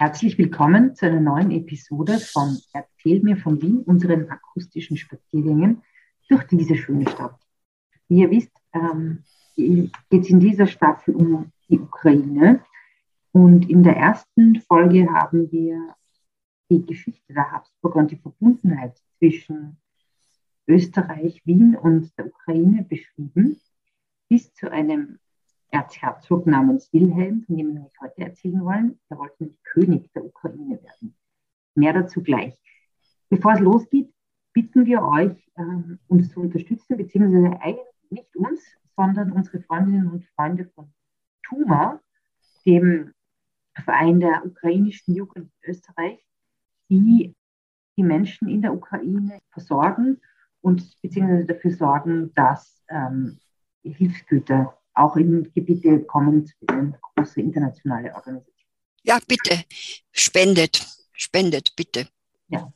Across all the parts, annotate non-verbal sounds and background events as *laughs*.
Herzlich willkommen zu einer neuen Episode von Erzähl mir von Wien, unseren akustischen Spaziergängen durch diese schöne Stadt. Wie ihr wisst, ähm, geht es in dieser Staffel um die Ukraine. Und in der ersten Folge haben wir die Geschichte der Habsburger und die Verbundenheit zwischen Österreich, Wien und der Ukraine beschrieben, bis zu einem Erzherzog namens Wilhelm, von dem wir euch heute erzählen wollen. Der wollte nämlich König der Ukraine werden. Mehr dazu gleich. Bevor es losgeht, bitten wir euch, ähm, uns zu unterstützen, beziehungsweise eigentlich nicht uns, sondern unsere Freundinnen und Freunde von TUMA, dem Verein der ukrainischen Jugend Österreich, die die Menschen in der Ukraine versorgen und beziehungsweise dafür sorgen, dass ähm, Hilfsgüter auch in Gebiete kommen zu große internationale Organisationen. Ja, bitte, spendet, spendet, bitte. Ja.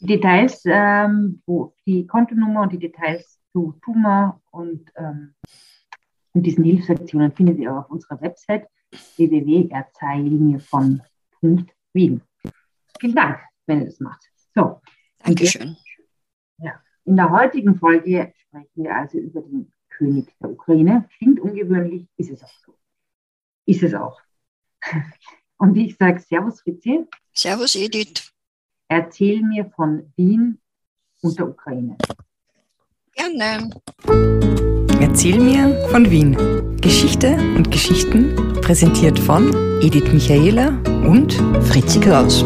Die Details, ähm, wo die Kontonummer und die Details zu TUMA und, ähm, und diesen Hilfsaktionen findet ihr auf unserer Website www.erzeilmir.wien. Vielen Dank, wenn ihr das macht. So. Dankeschön. Ja. In der heutigen Folge sprechen wir also über den König der Ukraine. Klingt ungewöhnlich, ist es auch so. Ist es auch. *laughs* Und ich sage Servus Fritzi. Servus Edith. Erzähl mir von Wien und der Ukraine. Gerne. Erzähl mir von Wien. Geschichte und Geschichten präsentiert von Edith Michaela und Fritzi Kraus.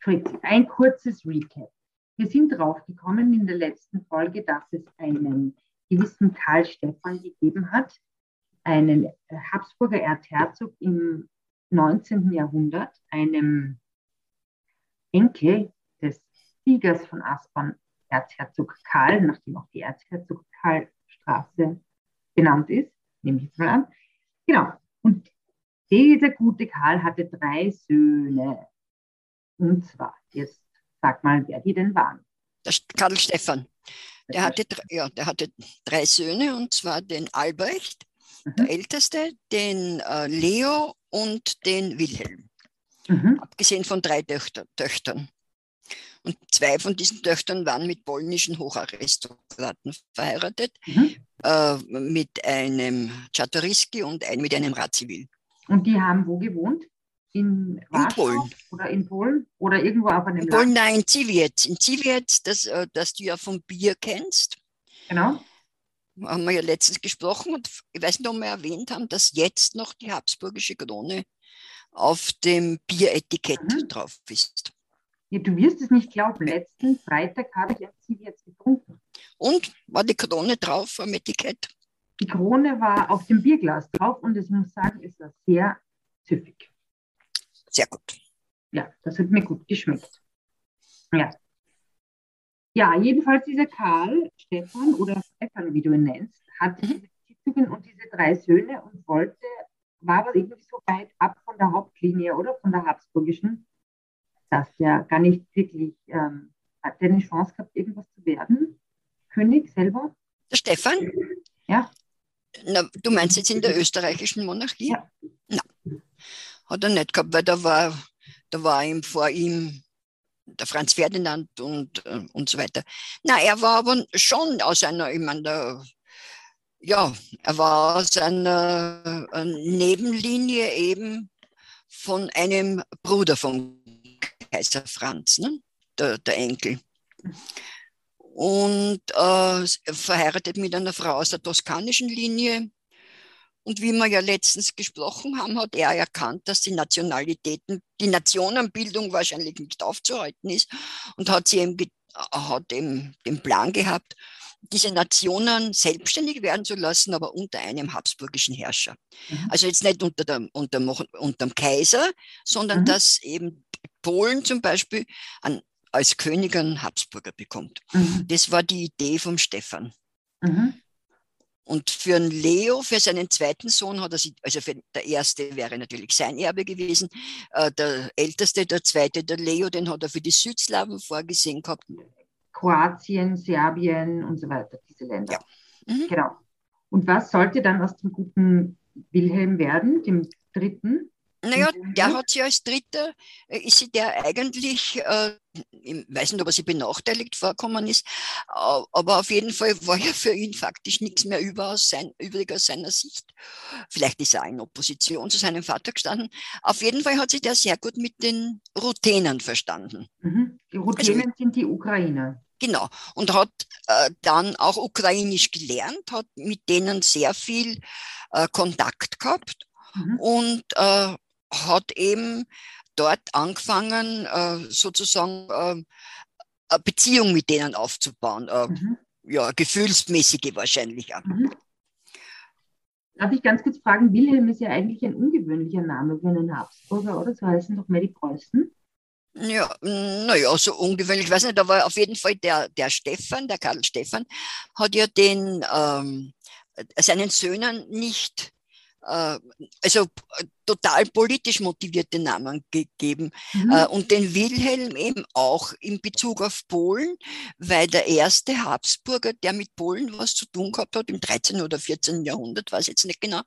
Fritzi, ein kurzes Recap. Wir sind drauf gekommen in der letzten Folge, dass es einen gewissen Karl Stephan gegeben hat, einen Habsburger Erzherzog im 19. Jahrhundert, einem Enkel des Siegers von Aspern, Erzherzog Karl, nachdem auch die Erzherzog Karl-Straße benannt ist, nehme ich jetzt mal an. Genau. Und dieser gute Karl hatte drei Söhne. Und zwar, jetzt Sag mal, wer die denn waren. Der Karl Stephan. Der hatte, ja, der hatte drei Söhne, und zwar den Albrecht, mhm. der älteste, den äh, Leo und den Wilhelm. Mhm. Abgesehen von drei Töchter, Töchtern. Und zwei von diesen Töchtern waren mit polnischen Hocharistokraten verheiratet, mhm. äh, mit einem Czartoryski und ein, mit einem Radziwill. Und die haben wo gewohnt? In, Polen. oder in Polen oder irgendwo auf einem in Polen, Land? Nein, in Ziwiec. In Ziwiec, das, äh, das du ja vom Bier kennst. Genau. Haben wir ja letztens gesprochen und ich weiß nicht, ob wir erwähnt haben, dass jetzt noch die habsburgische Krone auf dem Bieretikett mhm. drauf ist. Ja, du wirst es nicht glauben. Letzten Freitag habe ich ein Ziwiec getrunken. Und war die Krone drauf am Etikett? Die Krone war auf dem Bierglas drauf und ich muss sagen, es war sehr süffig. Sehr gut. Ja, das hat mir gut geschmeckt. Ja. Ja, jedenfalls dieser Karl, Stefan oder Stefan, wie du ihn nennst, hat mhm. diese und diese drei Söhne und wollte, war aber irgendwie so weit ab von der Hauptlinie oder von der Habsburgischen, dass der gar nicht wirklich, ähm, hat eine Chance gehabt, irgendwas zu werden. König selber. Der Stefan? Ja. Na, du meinst jetzt in der österreichischen Monarchie? Ja. Na, hat er nicht gehabt, weil da war, da war ihm vor ihm der Franz Ferdinand und, äh, und so weiter. Na, er war aber schon aus einer, ich meine, der, ja, er war aus einer äh, Nebenlinie eben von einem Bruder von Kaiser Franz, ne? der, der Enkel. Und äh, verheiratet mit einer Frau aus der toskanischen Linie, und wie wir ja letztens gesprochen haben, hat er erkannt, dass die Nationalitäten, die Nationenbildung wahrscheinlich nicht aufzuhalten ist und hat, sie eben, hat eben den Plan gehabt, diese Nationen selbstständig werden zu lassen, aber unter einem habsburgischen Herrscher. Mhm. Also jetzt nicht unter dem, unter, unter dem Kaiser, sondern mhm. dass eben Polen zum Beispiel an, als König einen Habsburger bekommt. Mhm. Das war die Idee vom Stefan. Mhm. Und für einen Leo, für seinen zweiten Sohn hat er sich, also für, der erste wäre natürlich sein Erbe gewesen, äh, der älteste, der zweite, der Leo, den hat er für die Südslawen vorgesehen gehabt. Kroatien, Serbien und so weiter, diese Länder. Ja. Mhm. Genau. Und was sollte dann aus dem guten Wilhelm werden, dem dritten. Naja, der hat sie als Dritter, äh, ist sie der eigentlich, äh, ich weiß nicht, ob er sie benachteiligt vorkommen ist, aber auf jeden Fall war ja für ihn faktisch nichts mehr über aus sein, übrig aus seiner Sicht. Vielleicht ist er in Opposition zu seinem Vater gestanden. Auf jeden Fall hat sich der sehr gut mit den Ruthenern verstanden. Mhm. Die Ruthenen also, sind die Ukrainer. Genau. Und hat äh, dann auch Ukrainisch gelernt, hat mit denen sehr viel äh, Kontakt gehabt mhm. und äh, hat eben dort angefangen, äh, sozusagen äh, eine Beziehung mit denen aufzubauen. Äh, mhm. Ja, gefühlsmäßige wahrscheinlich auch. Mhm. Darf ich ganz kurz fragen, Wilhelm ist ja eigentlich ein ungewöhnlicher Name für einen Habsburger, oder? So heißen doch mehr die Preußen. Ja, naja, so ungewöhnlich, ich weiß nicht, aber auf jeden Fall der, der Stefan, der Karl Stefan, hat ja den ähm, seinen Söhnen nicht also äh, total politisch motivierte Namen gegeben. Mhm. Äh, und den Wilhelm eben auch in Bezug auf Polen, weil der erste Habsburger, der mit Polen was zu tun gehabt hat, im 13. oder 14. Jahrhundert, weiß ich jetzt nicht genau,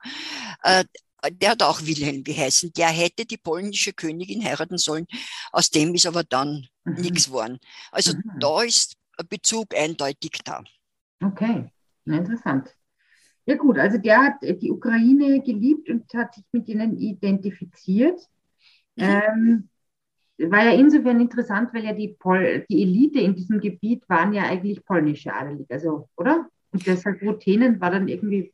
der hat auch Wilhelm geheißen. Der hätte die polnische Königin heiraten sollen. Aus dem ist aber dann mhm. nichts geworden. Also mhm. da ist ein Bezug eindeutig da. Okay, interessant. Ja gut, also der hat die Ukraine geliebt und hat sich mit ihnen identifiziert. Mhm. Ähm, war ja insofern interessant, weil ja die, Pol die Elite in diesem Gebiet waren ja eigentlich polnische Adelige, also, oder? Und deshalb Ruthenen war dann irgendwie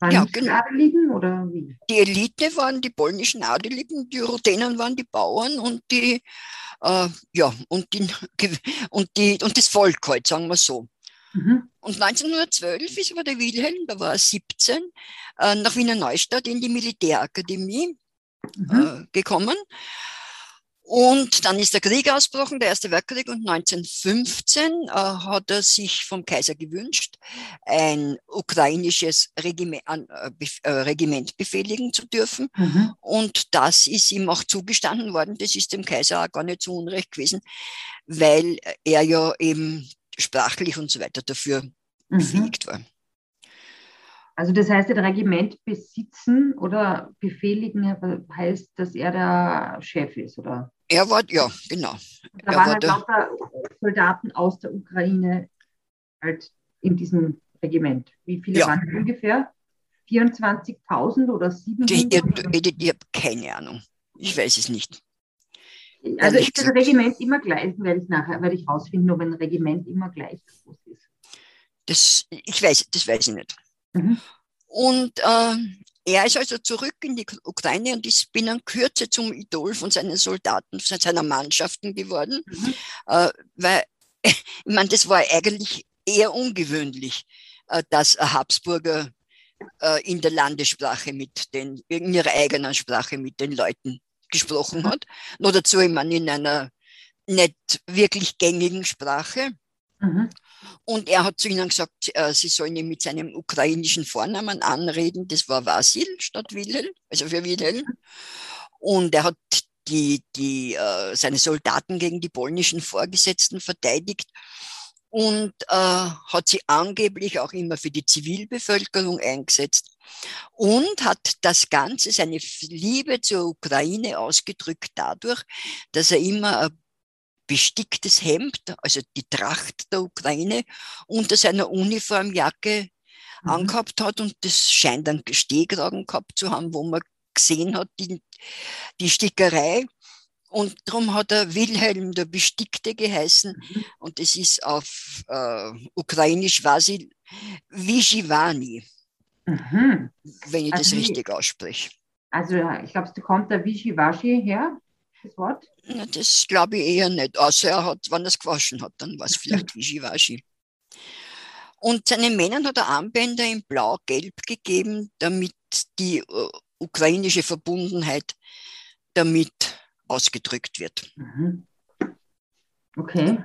waren ja, genau. Adeligen oder wie? Die Elite waren die polnischen Adeligen, die Ruthenen waren die Bauern und die, äh, ja, und, die, *laughs* und, die, und das Volk halt, sagen wir so. Mhm. Und 1912 ist aber der Wilhelm, da war er 17, äh, nach Wiener Neustadt in die Militärakademie mhm. äh, gekommen. Und dann ist der Krieg ausgebrochen, der Erste Weltkrieg, und 1915 äh, hat er sich vom Kaiser gewünscht, ein ukrainisches Regiment, äh, äh, Regiment befehligen zu dürfen. Mhm. Und das ist ihm auch zugestanden worden. Das ist dem Kaiser auch gar nicht so unrecht gewesen, weil er ja eben sprachlich und so weiter dafür mhm. befähigt war. Also das heißt, ein Regiment besitzen oder befehligen heißt, dass er der Chef ist, oder? Er war, ja, genau. Da er waren halt lauter Soldaten aus der Ukraine halt in diesem Regiment. Wie viele ja. waren ungefähr? 24.000 oder 700? Ich, ich, ich habe keine Ahnung. Ich weiß es nicht. Also ist das Regiment immer gleich, werde ich nachher, werde ich rausfinden, ob ein Regiment immer gleich groß ist. Das, ich weiß, das weiß ich nicht. Mhm. Und äh, er ist also zurück in die Ukraine und ist binnen Kürze zum Idol von seinen Soldaten, von seiner Mannschaften geworden, mhm. äh, weil, *laughs* ich meine, das war eigentlich eher ungewöhnlich, äh, dass ein Habsburger äh, in der Landessprache mit den, in ihrer eigenen Sprache mit den Leuten gesprochen hat. Nur dazu, ich meine, in einer nicht wirklich gängigen Sprache. Mhm. Und er hat zu ihnen gesagt, äh, sie sollen ihn mit seinem ukrainischen Vornamen anreden. Das war Vasil statt Wilhelm, also für Wilhelm. Und er hat die, die, äh, seine Soldaten gegen die polnischen Vorgesetzten verteidigt und äh, hat sie angeblich auch immer für die Zivilbevölkerung eingesetzt und hat das Ganze, seine Liebe zur Ukraine ausgedrückt dadurch, dass er immer ein besticktes Hemd, also die Tracht der Ukraine, unter seiner Uniformjacke mhm. angehabt hat und das scheint einen Stehkragen gehabt zu haben, wo man gesehen hat, die, die Stickerei und darum hat er Wilhelm der Bestickte geheißen. Mhm. Und es ist auf äh, Ukrainisch quasi Vishivani, mhm. wenn ich also das richtig ausspreche. Also ich glaube, da kommt der Vishivashi her, das Wort? Na, das glaube ich eher nicht. Außer er hat, wenn er es gewaschen hat, dann war es vielleicht *laughs* Vishivashi. Und seinen Männern hat er Armbänder in Blau-Gelb gegeben, damit die äh, ukrainische Verbundenheit damit ausgedrückt wird. Mhm. Okay.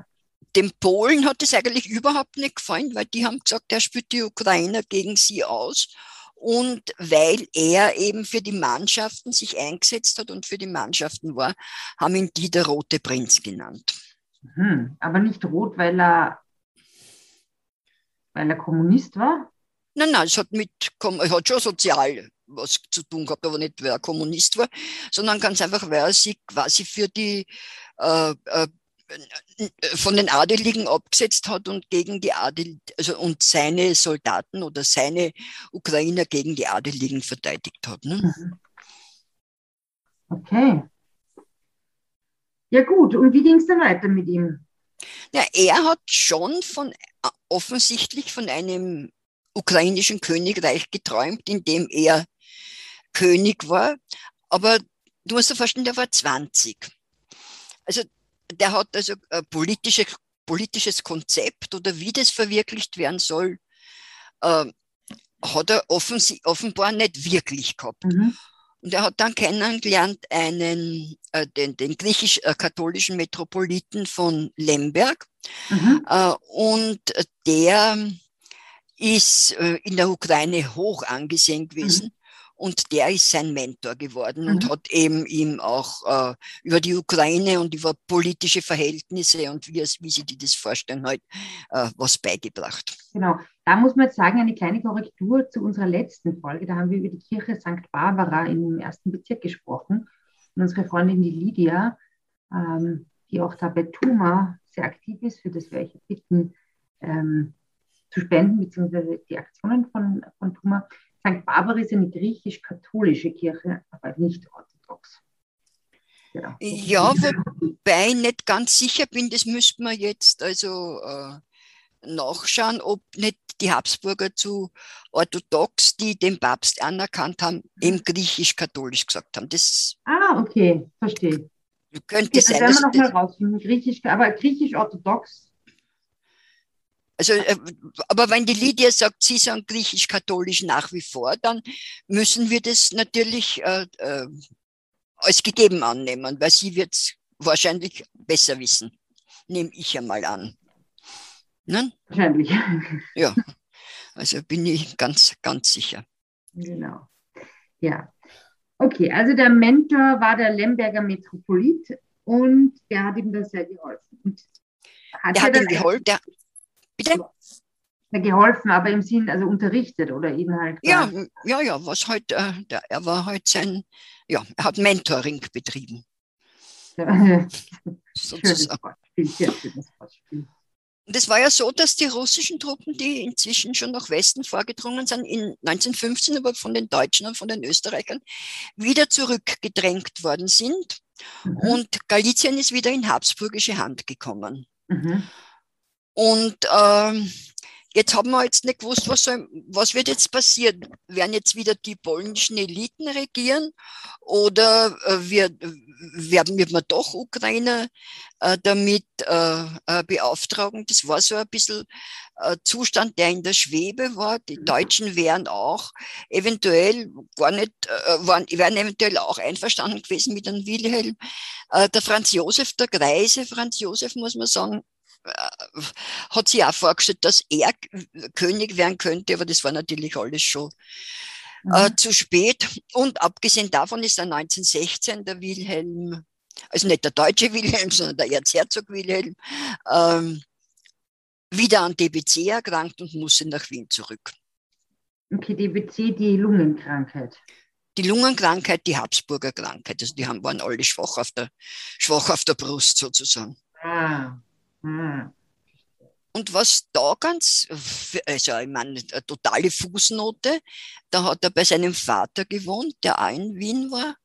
Den Polen hat es eigentlich überhaupt nicht gefallen, weil die haben gesagt, er spielt die Ukrainer gegen sie aus. Und weil er eben für die Mannschaften sich eingesetzt hat und für die Mannschaften war, haben ihn die der Rote Prinz genannt. Mhm. Aber nicht rot, weil er, weil er Kommunist war? Nein, nein, es hat, mit, es hat schon sozial was zu tun gehabt, aber nicht, weil er Kommunist war, sondern ganz einfach, weil er sich quasi für die äh, äh, von den Adeligen abgesetzt hat und gegen die Adel, also und seine Soldaten oder seine Ukrainer gegen die Adeligen verteidigt hat. Ne? Mhm. Okay. Ja gut, und wie ging es dann weiter mit ihm? Ja, er hat schon von offensichtlich von einem ukrainischen Königreich geträumt, in dem er König war. Aber du musst dir vorstellen, der war 20. Also der hat also ein politische, politisches Konzept oder wie das verwirklicht werden soll, äh, hat er offenbar nicht wirklich gehabt. Mhm. Und er hat dann kennengelernt einen, äh, den, den griechisch-katholischen Metropoliten von Lemberg. Mhm. Äh, und der ist äh, in der Ukraine hoch angesehen gewesen. Mhm. Und der ist sein Mentor geworden mhm. und hat eben ihm auch äh, über die Ukraine und über politische Verhältnisse und wie, es, wie sie die das vorstellen, halt, äh, was beigebracht. Genau, da muss man jetzt sagen, eine kleine Korrektur zu unserer letzten Folge. Da haben wir über die Kirche St. Barbara im ersten Bezirk gesprochen. Und unsere Freundin, die Lydia, ähm, die auch da bei Tuma sehr aktiv ist, für das wir euch bitten, ähm, zu spenden, beziehungsweise die Aktionen von, von Tuma, St. Barbara ist eine griechisch-katholische Kirche, aber nicht orthodox. Genau. Ja, wobei ich nicht ganz sicher bin, das müsste man jetzt also äh, nachschauen, ob nicht die Habsburger zu orthodox, die den Papst anerkannt haben, eben griechisch-katholisch gesagt haben. Das ah, okay, verstehe. Könnte okay, sein. Das werden wir nochmal rausfinden. Griechisch, aber griechisch-orthodox also, äh, aber wenn die Lydia sagt, sie sind griechisch-katholisch nach wie vor, dann müssen wir das natürlich äh, äh, als gegeben annehmen, weil sie wird es wahrscheinlich besser wissen, nehme ich einmal an. Ne? Wahrscheinlich. Ja, also bin ich ganz, ganz sicher. Genau. Ja. Okay, also der Mentor war der Lemberger Metropolit und der hat ihm das sehr geholfen. Und hat der hat ihm geholfen, der, Bitte? geholfen, aber im Sinn, also unterrichtet oder ihn halt. Ja, ja, ja, was halt, äh, der, er war halt sein, ja, er hat Mentoring betrieben. Ja. *laughs* Sozusagen. Das war ja so, dass die russischen Truppen, die inzwischen schon nach Westen vorgedrungen sind, in 1915 aber von den Deutschen und von den Österreichern wieder zurückgedrängt worden sind. Mhm. Und Galizien ist wieder in habsburgische Hand gekommen. Mhm. Und ähm, jetzt haben wir jetzt nicht gewusst, was, soll, was wird jetzt passieren. Werden jetzt wieder die polnischen Eliten regieren oder äh, wird, werden wir doch Ukrainer äh, damit äh, äh, beauftragen? Das war so ein bisschen äh, Zustand, der in der Schwebe war. Die mhm. Deutschen wären auch eventuell gar nicht, äh, waren, wären eventuell auch einverstanden gewesen mit einem Wilhelm. Äh, der Franz Josef, der Greise Franz Josef, muss man sagen, hat sich auch vorgestellt, dass er König werden könnte, aber das war natürlich alles schon äh, mhm. zu spät. Und abgesehen davon ist er 1916 der Wilhelm, also nicht der deutsche Wilhelm, sondern der Erzherzog Wilhelm, ähm, wieder an DBC erkrankt und musste nach Wien zurück. Okay, DBC, die Lungenkrankheit. Die Lungenkrankheit, die Habsburger Krankheit. Also die haben, waren alle schwach auf der, schwach auf der Brust sozusagen. Ah, hm. Und was da ganz, also ich meine, eine totale Fußnote, da hat er bei seinem Vater gewohnt, der auch in Wien war.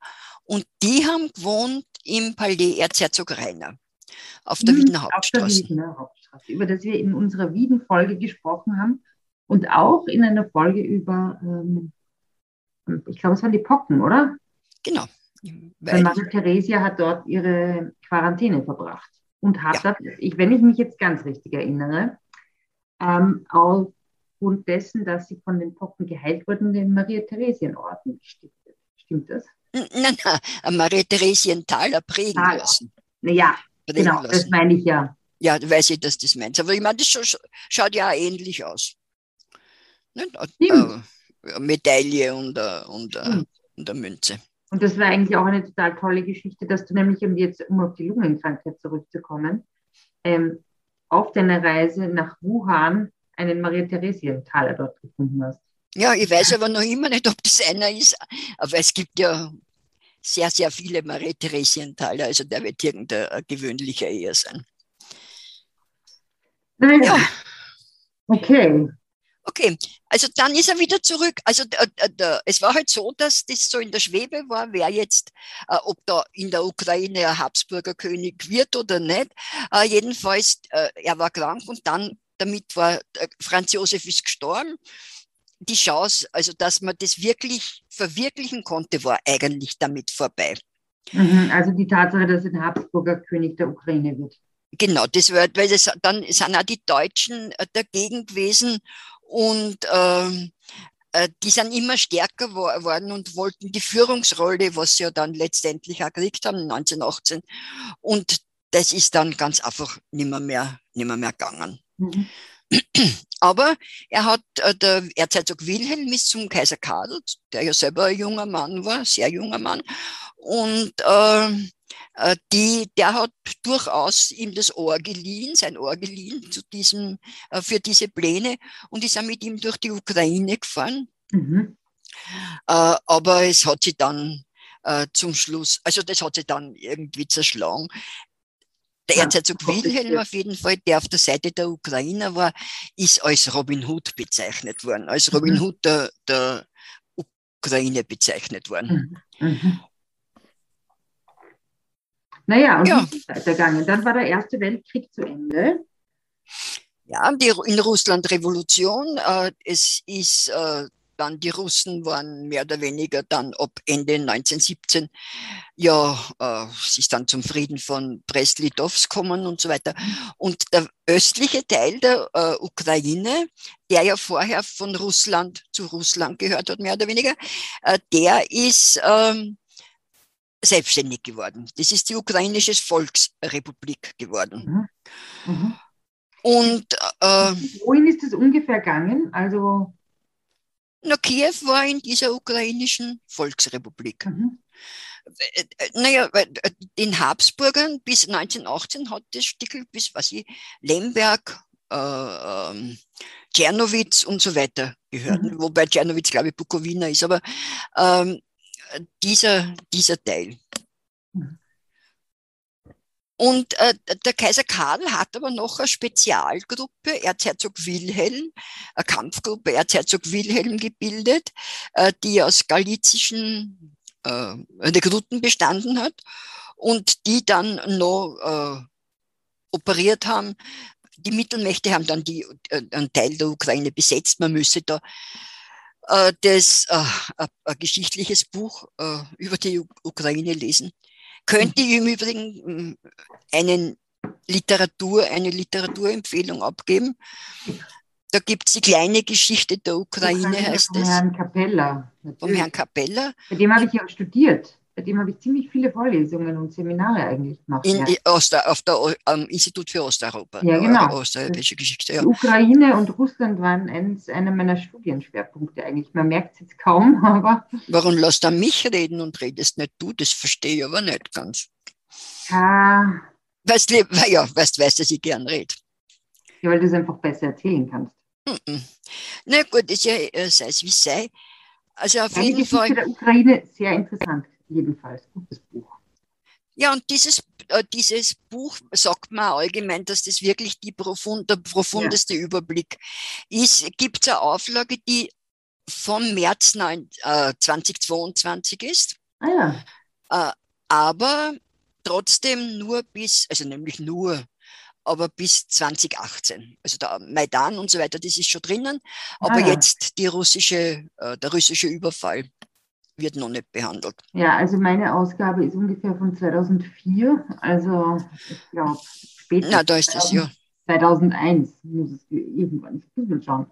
Und die haben gewohnt im Palais Erzherzog Rainer auf der hm, Wiener Hauptstraße. Auf der Wiener Hauptstraße, über das wir in unserer Wien-Folge gesprochen haben. Und auch in einer Folge über, ähm, ich glaube, es waren die Pocken, oder? Genau. Weil Maria Theresia hat dort ihre Quarantäne verbracht und hat ja. das, ich, wenn ich mich jetzt ganz richtig erinnere, ähm, aufgrund dessen, dass sie von den Pocken geheilt wurden, den Maria-Theresien-Orden gestiftet. Stimmt das? Nein, nein, Maria-Theresien-Taler prägen Taler. lassen. Ja, prägen genau, lassen. das meine ich ja. Ja, weiß ich, dass das meinst. Aber ich meine, das schaut ja ähnlich aus. Ne? Äh, Medaille und, äh, und, äh, und eine Münze. Und das war eigentlich auch eine total tolle Geschichte, dass du nämlich, um jetzt um auf die Lungenkrankheit zurückzukommen, ähm, auf deiner Reise nach Wuhan einen Maria-Theresien-Taler dort gefunden hast. Ja, ich weiß aber noch immer nicht, ob das einer ist. Aber es gibt ja sehr, sehr viele Marie-Theresienthaler, also der wird irgendein gewöhnlicher eher sein. Naja. Ja. Okay. Okay, also dann ist er wieder zurück. Also äh, äh, es war halt so, dass das so in der Schwebe war, wer jetzt, äh, ob da in der Ukraine ein Habsburger König wird oder nicht. Jedenfalls, er war krank und dann, damit war, Franz Josef ist gestorben. Die Chance, also dass man das wirklich verwirklichen konnte, war eigentlich damit vorbei. Mhm, also die Tatsache, dass er ein Habsburger König der Ukraine wird. Genau, das wird, weil das, dann sind auch die Deutschen dagegen gewesen und ähm, äh, die sind immer stärker geworden und wollten die Führungsrolle, was sie ja dann letztendlich auch gekriegt haben, 1918. Und das ist dann ganz einfach nimmer mehr, nimmer mehr gegangen. Mhm. Aber er hat, äh, der Erzherzog Wilhelm ist zum Kaiser Karl, der ja selber ein junger Mann war, sehr junger Mann. Und äh, äh, die, der hat durchaus ihm das Ohr geliehen, sein Ohr geliehen zu diesem, äh, für diese Pläne und ist auch mit ihm durch die Ukraine gefahren. Mhm. Äh, aber es hat sie dann zum Schluss, also das hat sie dann irgendwie zerschlagen. Der ja, Erzherzog Wilhelm auf jeden Fall, der auf der Seite der Ukrainer war, ist als Robin Hood bezeichnet worden, als Robin mhm. Hood der, der Ukraine bezeichnet worden. Mhm. Naja, und ja. wie ist es weitergegangen? Dann war der Erste Weltkrieg zu Ende. Ja, die, in Russland Revolution. Äh, es ist äh, dann, die Russen waren mehr oder weniger dann ab Ende 1917, ja, äh, es ist dann zum Frieden von Brest-Litovsk gekommen und so weiter. Und der östliche Teil der äh, Ukraine, der ja vorher von Russland zu Russland gehört hat, mehr oder weniger, äh, der ist, ähm, selbstständig geworden. Das ist die ukrainische Volksrepublik geworden. Mhm. Mhm. Und äh, wohin ist es ungefähr gegangen? Also na, Kiew war in dieser ukrainischen Volksrepublik. Mhm. Äh, äh, naja, äh, den Habsburgern bis 1918 hat das Stickel bis, was ich, Lemberg, äh, ähm, und so weiter gehört. Mhm. Wobei Czernowitz, glaube ich, Bukowina ist. Aber ähm, dieser, dieser Teil. Und äh, der Kaiser Karl hat aber noch eine Spezialgruppe, Erzherzog Wilhelm, eine Kampfgruppe Erzherzog Wilhelm gebildet, äh, die aus galizischen äh, Rekruten bestanden hat und die dann noch äh, operiert haben. Die Mittelmächte haben dann die, äh, einen Teil der Ukraine besetzt. Man müsse da das äh, ein geschichtliches Buch äh, über die Ukraine lesen. Könnte ich im Übrigen äh, einen Literatur, eine Literaturempfehlung abgeben. Da gibt es die kleine Geschichte der Ukraine, Ukraine heißt es. Vom Herrn Capella. Vom Herrn Capella. Bei dem habe ich ja studiert bei dem habe ich ziemlich viele Vorlesungen und Seminare eigentlich gemacht. In, ja. Oster, auf der am Institut für Osteuropa. Ja, genau. Osteuropäische Geschichte. Ja. Ukraine und Russland waren eins, einer meiner Studienschwerpunkte eigentlich. Man merkt es jetzt kaum, *laughs* aber. Warum lässt du mich reden und redest nicht du? Das verstehe ich aber nicht ganz. Ah. Weißt du, ja, weißt, weißt, dass ich gern rede. Ja, weil du es einfach besser erzählen kannst. Mm -mm. Na gut, ist ja, äh, sei es wie sei. Also auf ja, jeden die Geschichte Fall. der Ukraine sehr interessant jedenfalls gutes Buch. Ja, und dieses, äh, dieses Buch sagt man allgemein, dass das wirklich die profund, der profundeste ja. Überblick ist. Gibt es eine Auflage, die vom März 9, äh, 2022 ist. Ah ja. Äh, aber trotzdem nur bis, also nämlich nur, aber bis 2018. Also der Maidan und so weiter, das ist schon drinnen. Aber ah, jetzt die russische, äh, der russische Überfall wird noch nicht behandelt. Ja, also meine Ausgabe ist ungefähr von 2004, also ich glaube später. Na, da ist das ja. 2001 muss es irgendwann, ich muss mal schauen.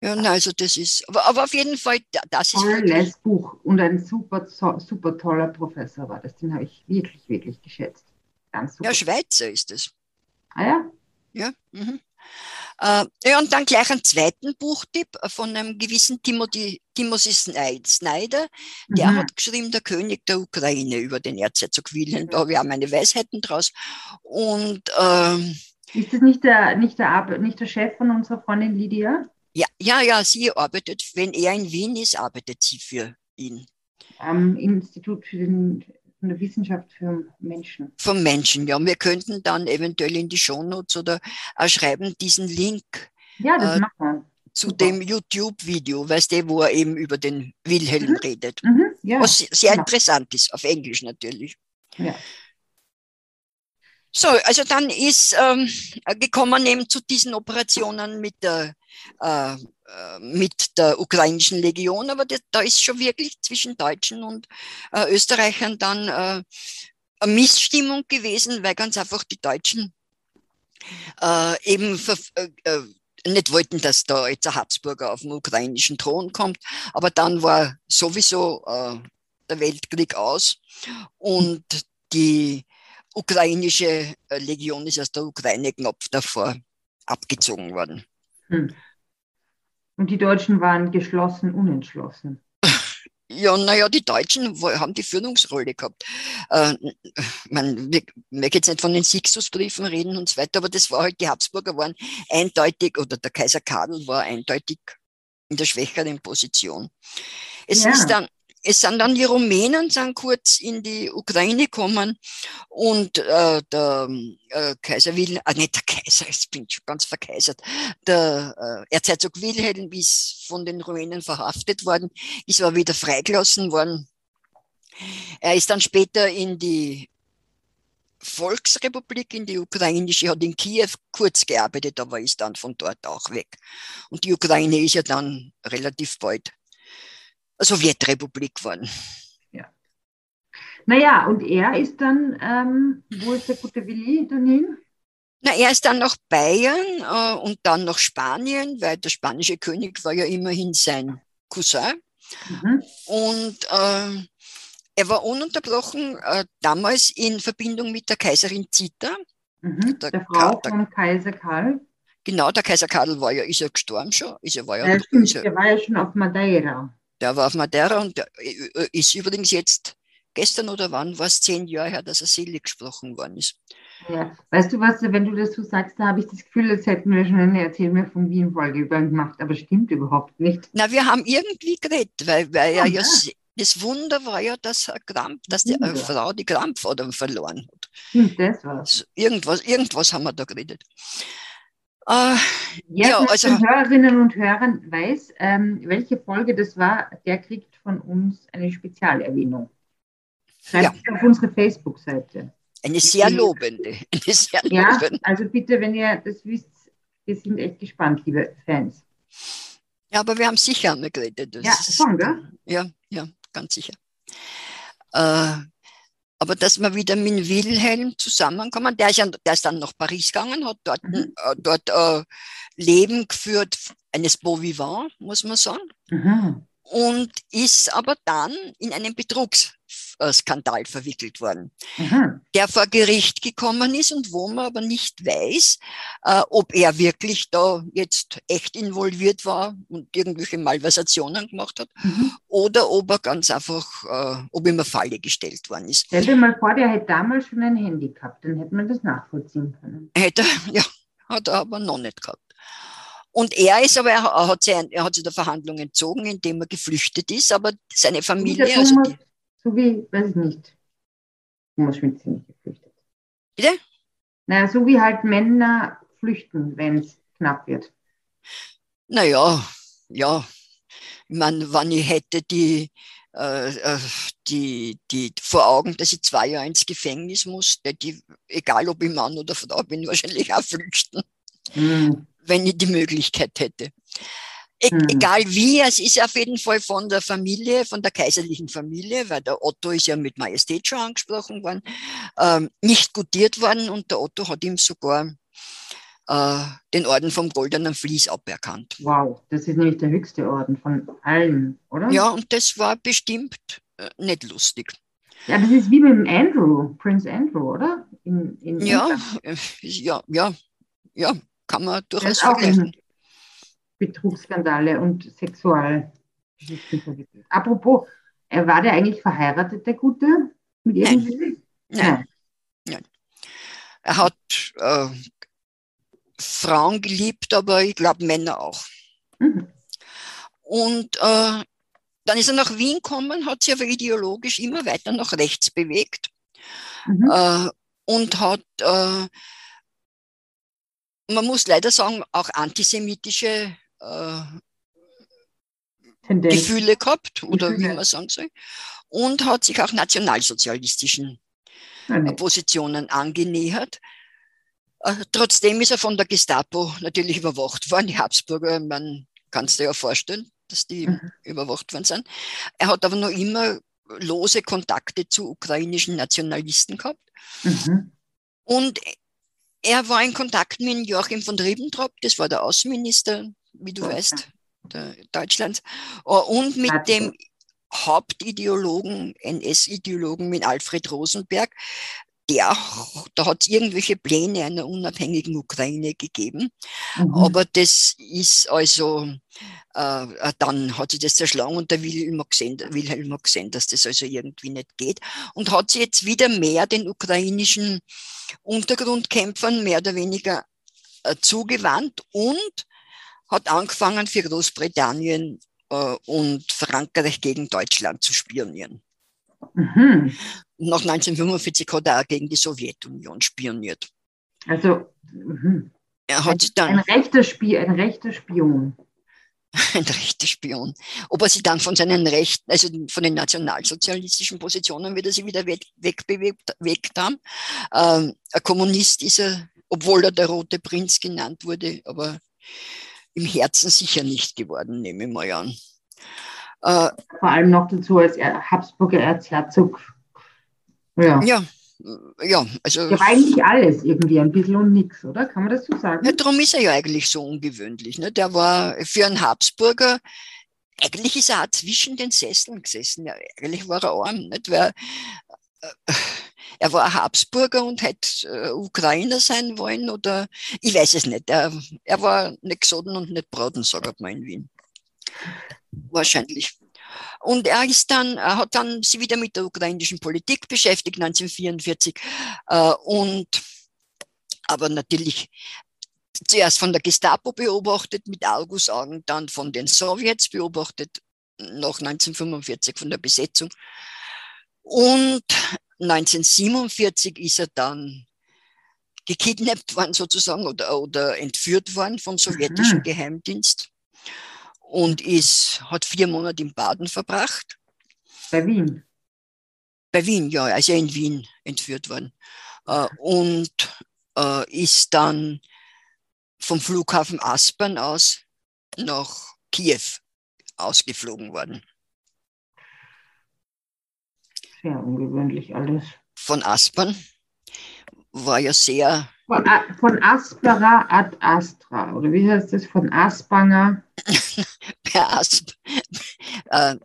Ja, na, also das ist, aber, aber auf jeden Fall, das ist Tolles Buch und ein super, super toller Professor war das, den habe ich wirklich, wirklich geschätzt. Ganz super. Ja, Schweizer ist es. Ah ja? Ja. Mhm. Äh, ja, und dann gleich einen zweiten Buchtipp von einem gewissen Timothy, Timothy Snyder. Der mhm. hat geschrieben, Der König der Ukraine über den Erzherzog Wilhelm. Da habe ich auch meine Weisheiten draus. Und, ähm, ist das nicht der, nicht, der, nicht der Chef von unserer Freundin Lydia? Ja, ja, ja, sie arbeitet, wenn er in Wien ist, arbeitet sie für ihn. Am Institut für den, von der Wissenschaft für Menschen. Vom Menschen, ja. Wir könnten dann eventuell in die Shownotes oder auch schreiben diesen Link Ja, das Äh, machen wir. zu Super. dem YouTube-Video, weißt du, wo er eben über den Wilhelm Mhm. redet. Mhm, ja, Was sehr genau. interessant ist, auf Englisch natürlich. Ja. So, also dann ist ähm, gekommen eben zu diesen Operationen mit der, äh, äh, mit der ukrainischen Legion, aber das, da ist schon wirklich zwischen Deutschen und äh, Österreichern dann äh, eine Missstimmung gewesen, weil ganz einfach die Deutschen äh, eben äh, äh, nicht wollten, dass da jetzt ein Habsburger auf den ukrainischen Thron kommt. Aber dann war sowieso äh, der Weltkrieg aus und die ukrainische äh, Legion ist aus der Ukraine knapp davor abgezogen worden. Hm. Und die Deutschen waren geschlossen, unentschlossen. Ja, naja, die Deutschen haben die Führungsrolle gehabt. Äh, man, wir, wir jetzt nicht von den Sixtusbriefen reden und so weiter, aber das war halt, die Habsburger waren eindeutig, oder der Kaiser Karl war eindeutig in der schwächeren Position. Es Ja. ist dann, es sind dann die Rumänen sind kurz in die Ukraine gekommen und äh, der äh, Kaiser Wilhelm, ah, nicht der Kaiser, ich bin schon ganz verkaisert, der äh, Erzherzog Wilhelm ist von den Rumänen verhaftet worden, ist aber wieder freigelassen worden. Er ist dann später in die Volksrepublik, in die ukrainische, hat in Kiew kurz gearbeitet, aber ist dann von dort auch weg. Und die Ukraine ist ja dann relativ bald Sowjetrepublik geworden. Naja, und er ist dann, ähm, wo ist der gute Willi dann hin? Na, er ist dann nach Bayern äh, und dann nach Spanien, weil der spanische König war ja immerhin sein Cousin. Mhm. Und äh, er war ununterbrochen äh, damals in Verbindung mit der Kaiserin Zita. Mhm. Der Der Frau Ka- von Kaiser Karl. Genau, der Kaiser Karl war ja, ist ja gestorben schon. Ist ja, war ja, Ja, stimmt, ist ja, der war ja schon auf Madeira. Der war auf Madeira und der äh, ist übrigens jetzt gestern oder wann war es zehn Jahre her, dass er selig gesprochen worden ist. Ja. Weißt du was, wenn du das so sagst, da habe ich das Gefühl, als hätten wir schon eine Erzähl mir von Wien-Folge über ihn gemacht, aber stimmt überhaupt nicht. Na, wir haben irgendwie geredet, weil, weil Ja, er ja, ja. se- das Wunder war ja, dass, er Krampf, dass die äh, Wunder. Frau die Krampfadern verloren hat. Stimmt, das war's. Irgendwas, irgendwas haben wir da geredet. Äh, Wer Ja, also- den Hörerinnen und Hörern weiß, ähm, welche Folge das war, der kriegt von uns eine Spezialerwähnung. Schreibt es auf unsere Facebook-Seite. eine sehr lobende. *laughs* Eine sehr Ja, lobende. also bitte, wenn ihr das wisst, wir sind echt gespannt, liebe Fans. Ja, aber wir haben sicher einmal geredet. Das Ja, schon, gell? Ja, ja, ganz sicher. Äh, aber dass wir wieder mit Wilhelm zusammenkommen, der ist, ja, der ist dann nach Paris gegangen, hat dort, Mhm. äh, dort äh, Leben geführt, eines Beau vivant, muss man sagen, Mhm. Und ist aber dann in einen Betrugsskandal verwickelt worden, Mhm. der vor Gericht gekommen ist und wo man aber nicht weiß, äh, ob er wirklich da jetzt echt involviert war und irgendwelche Malversationen gemacht hat Mhm. oder ob er ganz einfach, äh, ob ihm eine Falle gestellt worden ist. Stell dir mal vor, der hätte damals schon ein Handy gehabt, dann hätte man das nachvollziehen können. Hätte, *laughs* ja, hat er aber noch nicht gehabt. Und er ist aber, er hat, sich, er hat sich der Verhandlung entzogen, indem er geflüchtet ist, aber seine Familie, also Thomas, die, so wie, weiß ich nicht, Thomas Schmidt ist nicht geflüchtet. Bitte? Naja, so wie halt Männer flüchten, wenn es knapp wird. naja, ja, ich meine, wenn ich hätte die, äh, äh, die, die vor Augen, dass ich zwei Jahre ins Gefängnis muss, ich, egal ob ich Mann oder Frau bin, wahrscheinlich auch flüchten. Mhm. wenn ich die Möglichkeit hätte. E Hm. Egal wie, es ist auf jeden Fall von der Familie, von der kaiserlichen Familie, weil der Otto ist ja mit Majestät schon angesprochen worden, ähm, nicht gutiert worden und der Otto hat ihm sogar äh, den Orden vom Goldenen Vlies aberkannt. Wow, das ist nämlich der höchste Orden von allen, oder? Ja, und das war bestimmt äh, nicht lustig. Ja, das ist wie mit dem Andrew, Prince Andrew, oder? In, in Ja, äh, ja, ja, ja, kann man durchaus auch vergleichen. Betrugsskandale und verwickelt. Apropos, äh, war der eigentlich verheiratet, der Gute? Mit Nein. irgendwie? Nein. Er hat äh, Frauen geliebt, aber ich glaube Männer auch. Mhm. Und äh, dann ist er nach Wien gekommen, hat sich aber ideologisch immer weiter nach rechts bewegt mhm. äh, und hat, äh, man muss leider sagen, auch antisemitische äh, Gefühle gehabt, oder Gefühle. wie man sagen soll, und hat sich auch nationalsozialistischen Nein. Positionen angenähert. Äh, trotzdem ist er von der Gestapo natürlich überwacht worden. Die Habsburger, man kann es dir ja vorstellen, dass die mhm. überwacht worden sind. Er hat aber noch immer lose Kontakte zu ukrainischen Nationalisten gehabt. Mhm. Und er war in Kontakt mit Joachim von Ribbentrop, das war der Außenminister, wie du okay. weißt, Deutschlands, äh, und mit okay. dem Hauptideologen, NS-Ideologen mit Alfred Rosenberg, der, da hat es irgendwelche Pläne einer unabhängigen Ukraine gegeben. Mhm. Aber das ist also, äh, dann hat sich das zerschlagen und der Wilhelm hat, gesehen, Wilhelm hat gesehen, dass das also irgendwie nicht geht und hat sich jetzt wieder mehr den ukrainischen Untergrundkämpfern mehr oder weniger äh, zugewandt und hat angefangen für Großbritannien äh, und Frankreich gegen Deutschland zu spionieren. Mhm. Nach 1945 hat er auch gegen die Sowjetunion spioniert. Also mh. er hat ein, dann, ein, rechter Spie ein rechter Spion. *laughs* ein rechter Spion. Ob er sich dann von seinen Rechten, also von den nationalsozialistischen Positionen wieder sie wieder weg, wegbewegt weg haben. Ähm, ein Kommunist ist er, obwohl er der Rote Prinz genannt wurde, aber im Herzen sicher nicht geworden, nehme ich mal an. Äh, Vor allem noch dazu als Habsburger Erzherzog. Ja. ja. Ja, also. Ja, eigentlich alles irgendwie, ein bisschen und nichts, oder? Kann man das so sagen? Ja, darum ist er ja eigentlich so ungewöhnlich. Ne? Der war für einen Habsburger, eigentlich ist er auch zwischen den Sesseln gesessen. Ja, eigentlich war er arm, nicht? Weil, äh, er war Habsburger und hätte äh, Ukrainer sein wollen oder ich weiß es nicht. Er, er war nicht gesoden und nicht braten, sagt man in Wien. Wahrscheinlich. Und er ist dann, er hat dann sich wieder mit der ukrainischen Politik beschäftigt, 1944. Äh, und aber natürlich zuerst von der Gestapo beobachtet mit Argusaugen, dann von den Sowjets beobachtet, nach 1945 von der Besetzung. Und 1947 ist er dann gekidnappt worden sozusagen oder, oder entführt worden vom sowjetischen mhm. Geheimdienst und ist, hat vier Monate in Baden verbracht. Bei Wien? Bei Wien, ja, also in Wien entführt worden. Äh, und äh, ist dann vom Flughafen Aspern aus nach Kiew ausgeflogen worden. Sehr ungewöhnlich alles. Von Aspern war ja sehr. Von, von Aspera ad Astra, oder wie heißt das? Von Aspanger? *laughs* per, Asp äh,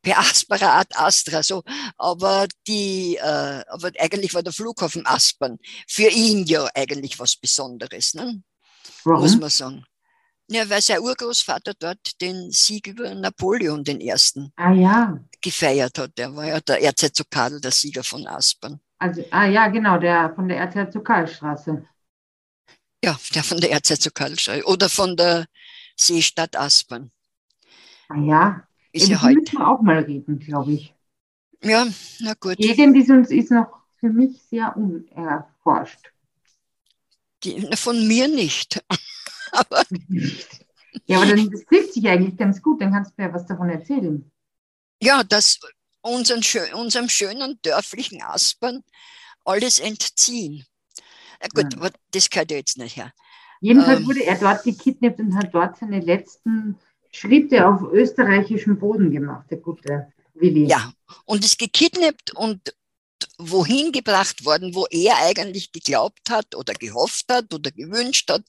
per Aspera ad Astra, so. Aber, die, äh, aber eigentlich war der Flughafen Aspern für ihn ja eigentlich was Besonderes, ne? muss man sagen. Ja, weil sein Urgroßvater dort den Sieg über Napoleon den ersten ah, ja. gefeiert hat. Der war ja der Erzherzog Karl, der Sieger von Aspern. Also, ah ja, genau, der von der Erzherzog Karlstraße. Ja, der von der Erzherzog Karlstraße oder von der Seestadt Aspern. Ah ja, ist ja, heute. müssen wir auch mal reden, glaube ich. Ja, na gut. Gegend ist uns ist noch für mich sehr unerforscht. Die, von mir nicht. *laughs* aber ja, aber dann, das trifft sich eigentlich ganz gut, dann kannst du mir was davon erzählen. Ja, dass unseren, unserem schönen dörflichen Aspern alles entziehen. Na gut, ja. aber das gehört ja jetzt nicht her. Jedenfalls ähm, wurde er dort gekidnappt und hat dort seine letzten Schritte auf österreichischem Boden gemacht, der gute Willi. Ja, und ist gekidnappt und wohin gebracht worden, wo er eigentlich geglaubt hat oder gehofft hat oder gewünscht hat,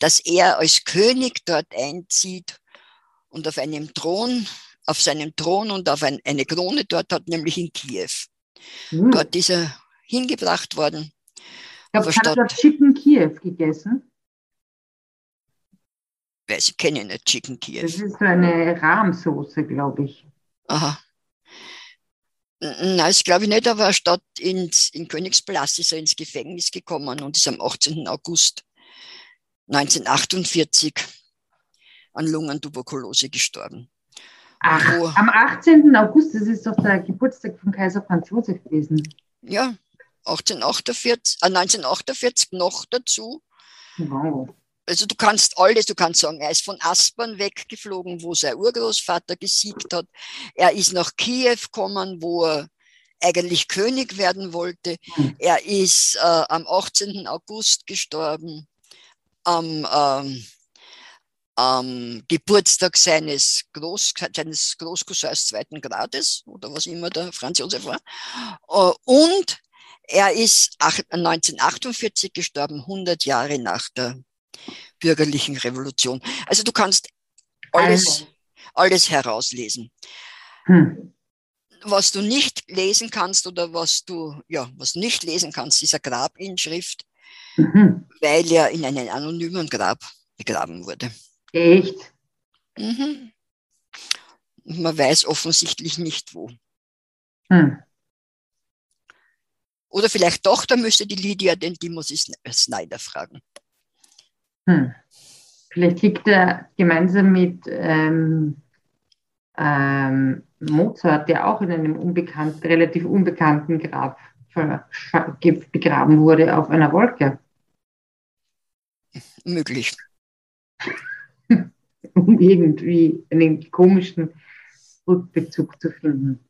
dass er als König dort einzieht und auf einem Thron, auf seinem Thron und auf ein, eine Krone dort hat, nämlich in Kiew. Mhm. Dort ist er hingebracht worden. Ich habe dort Chicken Kiew gegessen. Weiß ich kenne nicht Chicken Kiew. Das ist so eine Rahmsoße, glaube ich. Aha. Nein, das glaube ich nicht, aber statt ins, in Königspalast ist er ins Gefängnis gekommen und ist am 18. August 1948 an Lungentuberkulose gestorben. Ach, Wo, am 18. August, das ist doch der Geburtstag von Kaiser Franz Josef gewesen. Ja, 1848, äh, 1948 noch dazu. Wow. Also du kannst alles, du kannst sagen, er ist von Aspern weggeflogen, wo sein Urgroßvater gesiegt hat. Er ist nach Kiew gekommen, wo er eigentlich König werden wollte. Hm. Er ist äh, am 18. August gestorben, am, ähm, am Geburtstag seines, Groß, seines Großcousins zweiten Grades oder was immer der Franz Josef war. Äh, und er ist 1948 gestorben, 100 Jahre nach der bürgerlichen Revolution. Also du kannst alles, alles herauslesen. Hm. Was du nicht lesen kannst oder was du, ja, was du nicht lesen kannst, ist eine Grabinschrift, mhm. weil er in einem anonymen Grab begraben wurde. Echt? Mhm. Man weiß offensichtlich nicht wo. Hm. Oder vielleicht doch, da müsste die Lydia den Timothy Snyder fragen. Hm. Vielleicht liegt er gemeinsam mit ähm, ähm, Mozart, der auch in einem unbekannt, relativ unbekannten Grab begraben wurde, auf einer Wolke. Möglich. *laughs* um irgendwie einen komischen Rückbezug zu finden.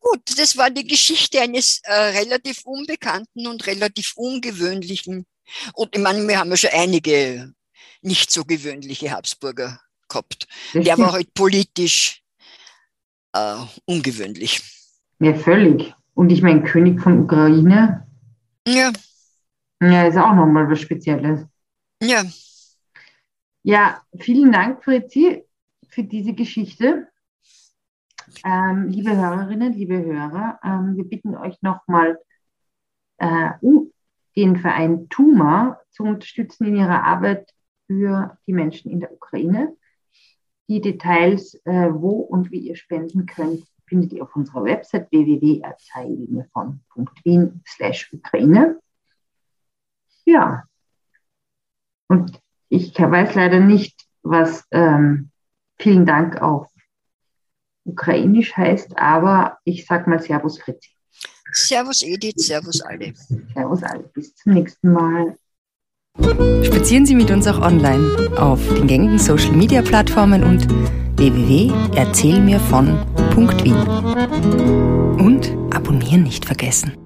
Gut, das war die Geschichte eines äh, relativ unbekannten und relativ ungewöhnlichen. Und ich meine, wir haben ja schon einige nicht so gewöhnliche Habsburger gehabt. Der war halt politisch äh, ungewöhnlich. Ja, völlig. Und ich meine, König von Ukraine. Ja. Ja, ist auch nochmal was Spezielles. Ja. Ja, vielen Dank, Fritzi, für diese Geschichte. Ähm, liebe Hörerinnen, liebe Hörer, ähm, wir bitten euch nochmal, äh, um den Verein TUMA zu unterstützen in ihrer Arbeit für die Menschen in der Ukraine. Die Details, äh, wo und wie ihr spenden könnt, findet ihr auf unserer Website www.wien Ukraine. Ja. Und ich weiß leider nicht, was ähm, vielen Dank auch ukrainisch heißt, aber ich sag mal Servus Fritzi. Servus Edith, Servus alle. Servus alle, bis zum nächsten Mal. Spazieren Sie mit uns auch online auf den gängigen Social Media Plattformen und www.erzählmirvon.wien. Und abonnieren nicht vergessen.